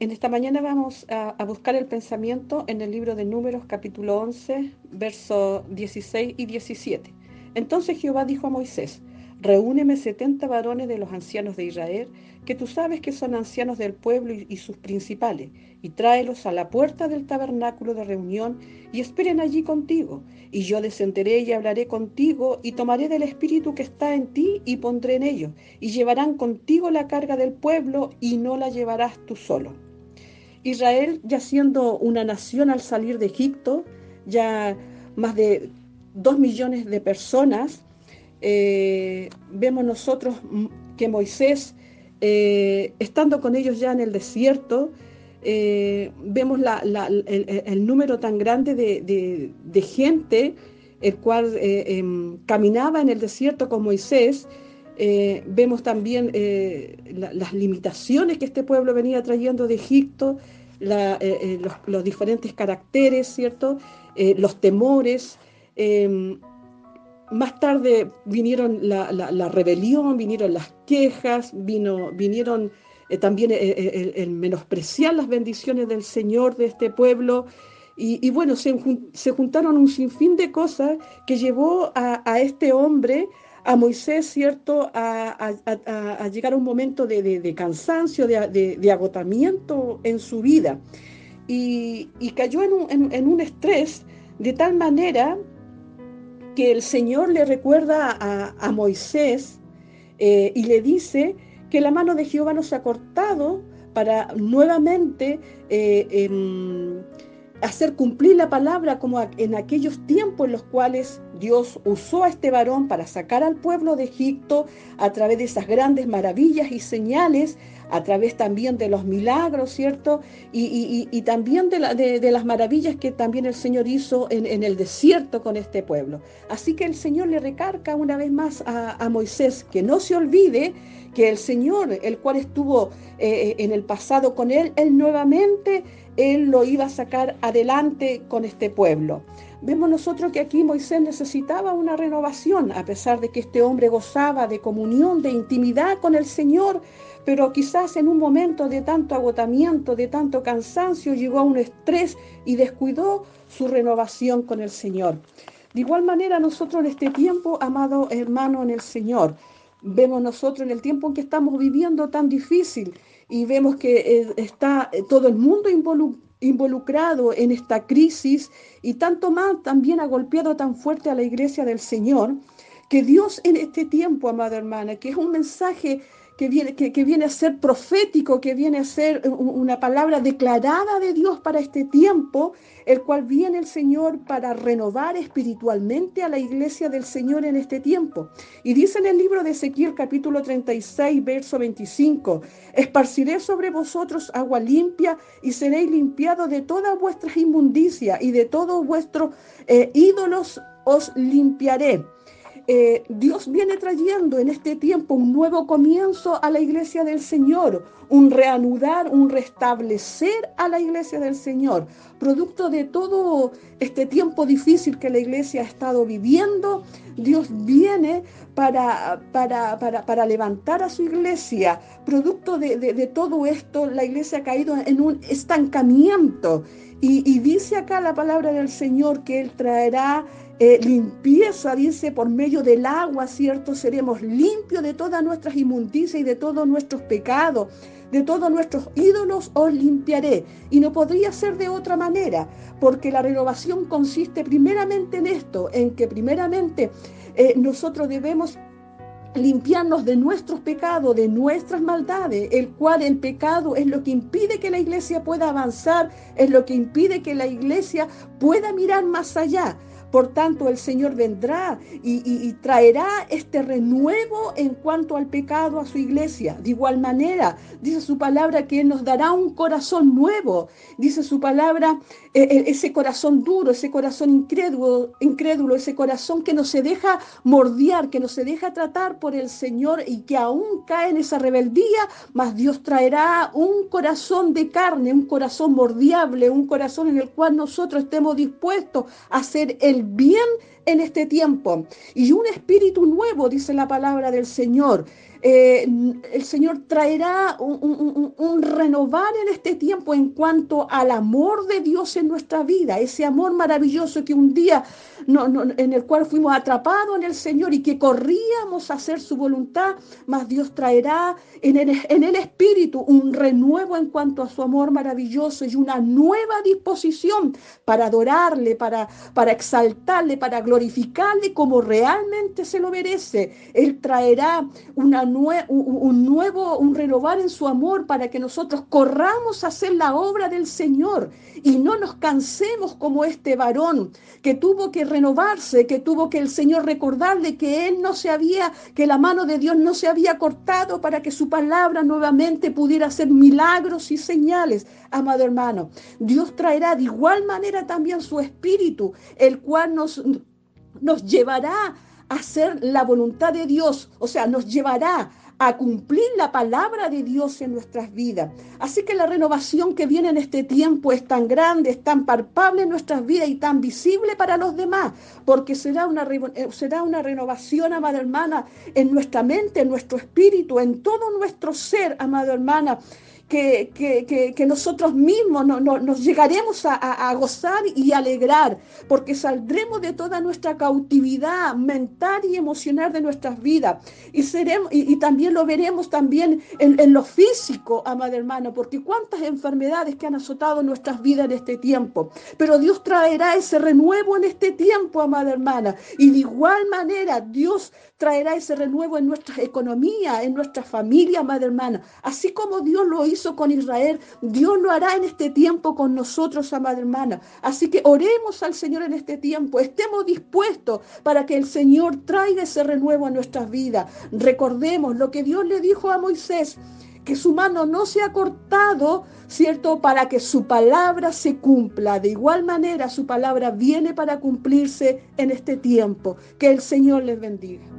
En esta mañana vamos a, buscar el pensamiento en el libro de Números capítulo 11, versos 16 y 17. Entonces Jehová dijo a Moisés, Reúneme setenta varones de los ancianos de Israel, que tú sabes que son ancianos del pueblo y, sus principales, y tráelos a la puerta del tabernáculo de reunión, y esperen allí contigo. Y yo descenderé y hablaré contigo, y tomaré del espíritu que está en ti, y pondré en ellos, y llevarán contigo la carga del pueblo, y no la llevarás tú solo. Israel, ya siendo una nación al salir de Egipto, ya más de dos millones de personas, eh, vemos nosotros que Moisés, eh, estando con ellos ya en el desierto, eh, vemos el, número tan grande de, gente, el cual em, caminaba en el desierto con Moisés. vemos también las limitaciones que este pueblo venía trayendo de Egipto, los, los, diferentes caracteres, ¿cierto? los temores. Em, más tarde vinieron la, rebelión, vinieron las quejas, vino, vinieron eh, también eh, eh, el, menospreciar las bendiciones del Señor de este pueblo. Y, bueno, se, juntaron un sinfín de cosas que llevó a, este hombre, a Moisés, ¿cierto?, a, llegar a un momento de, cansancio, de, agotamiento en su vida. Y, cayó en un, estrés de tal manera que el Señor le recuerda a, Moisés eh, y le dice que la mano de Jehová no se ha cortado para nuevamente eh, em, hacer cumplir la palabra como en aquellos tiempos en los cuales Dios usó a este varón para sacar al pueblo de Egipto a través de esas grandes maravillas y señales, a través también de los milagros, ¿cierto? Y, también de, las maravillas que también el Señor hizo en, el desierto con este pueblo. Así que el Señor le recarga una vez más a, Moisés que no se olvide que el Señor, el cual estuvo eh, en el pasado con él, él nuevamente él lo iba a sacar adelante con este pueblo. Vemos nosotros que aquí Moisés necesitaba una renovación, a pesar de que este hombre gozaba de comunión, de intimidad con el Señor, pero quizás en un momento de tanto agotamiento, de tanto cansancio, llegó a un estrés y descuidó su renovación con el Señor. De igual manera, nosotros en este tiempo, amado hermano en el Señor, vemos nosotros en el tiempo en que estamos viviendo tan difícil, y vemos que eh, está todo el mundo involucrado en esta crisis y tanto más también ha golpeado tan fuerte a la iglesia del Señor, que Dios en este tiempo, amada hermana, que es un mensaje que viene, que, viene a ser profético, que viene a ser una palabra declarada de Dios para este tiempo, el cual viene el Señor para renovar espiritualmente a la iglesia del Señor en este tiempo. Y dice en el libro de Ezequiel capítulo 36, verso 25, esparciré sobre vosotros agua limpia y seréis limpiados de todas vuestras inmundicias y de todos vuestros eh, ídolos os limpiaré. Eh, Dios viene trayendo en este tiempo un nuevo comienzo a la iglesia del Señor, un reanudar, un restablecer a la iglesia del Señor, producto de todo este tiempo difícil que la iglesia ha estado viviendo. Dios viene para, para, para, levantar a su iglesia. Producto de, todo esto, la iglesia ha caído en un estancamiento. Y dice acá la palabra del Señor que Él traerá eh, limpieza, dice, por medio del agua, ¿cierto? Seremos limpios de todas nuestras inmundicias y de todos nuestros pecados, de todos nuestros ídolos os limpiaré. Y no podría ser de otra manera, porque la renovación consiste primeramente en esto, en que primeramente eh, nosotros debemos limpiarnos de nuestros pecados, de nuestras maldades, el cual el pecado es lo que impide que la iglesia pueda avanzar, es lo que impide que la iglesia pueda mirar más allá. Por tanto, el Señor vendrá y, traerá este renuevo en cuanto al pecado a su iglesia. De igual manera, dice su palabra que Él nos dará un corazón nuevo. Dice su palabra, eh, eh, ese corazón duro, ese corazón incrédulo, incrédulo, ese corazón que no se deja mordiar, que no se deja tratar por el Señor y que aún cae en esa rebeldía, mas Dios traerá un corazón de carne, un corazón mordiable, un corazón en el cual nosotros estemos dispuestos a hacer el bien en este tiempo. Y un espíritu nuevo, dice la palabra del Señor. Eh, el Señor traerá un, renovar en este tiempo en cuanto al amor de Dios en nuestra vida, ese amor maravilloso que un día en el cual fuimos atrapados en el Señor y que corríamos a hacer su voluntad, mas Dios traerá en el, en el Espíritu un renuevo en cuanto a su amor maravilloso y una nueva disposición para adorarle, para, para exaltarle, para glorificarle como realmente se lo merece. Él traerá un nuevo, un renovar en su amor para que nosotros corramos a hacer la obra del Señor y no nos cansemos como este varón que tuvo que renovarse, que tuvo que el Señor recordarle que él no se había, que la mano de Dios no se había cortado para que su palabra nuevamente pudiera hacer milagros y señales. Amado hermano, Dios traerá de igual manera también su espíritu, el cual nos, nos llevará hacer la voluntad de Dios, o sea, nos llevará a cumplir la palabra de Dios en nuestras vidas. Así que la renovación que viene en este tiempo es tan grande, es tan palpable en nuestras vidas y tan visible para los demás, porque será una, eh, será una renovación, amada hermana, en nuestra mente, en nuestro espíritu, en todo nuestro ser, amada hermana que, nosotros mismos no, nos llegaremos a, gozar y alegrar, porque saldremos de toda nuestra cautividad mental y emocional de nuestras vidas. Y, seremos, y, también lo veremos también en, en, lo físico, amada hermana, porque cuántas enfermedades que han azotado nuestras vidas en este tiempo. Pero Dios traerá ese renuevo en este tiempo, amada hermana. Y de igual manera, Dios traerá ese renuevo en nuestra economía, en nuestra familia, amada hermana. Así como Dios lo hizo con Israel, Dios lo hará en este tiempo con nosotros, amada hermana. Así que oremos al Señor en este tiempo, estemos dispuestos para que el Señor traiga ese renuevo a nuestras vidas. Recordemos lo que Dios le dijo a Moisés que su mano no se ha cortado, ¿cierto? Para que su palabra se cumpla. De igual manera, su palabra viene para cumplirse en este tiempo. Que el Señor les bendiga.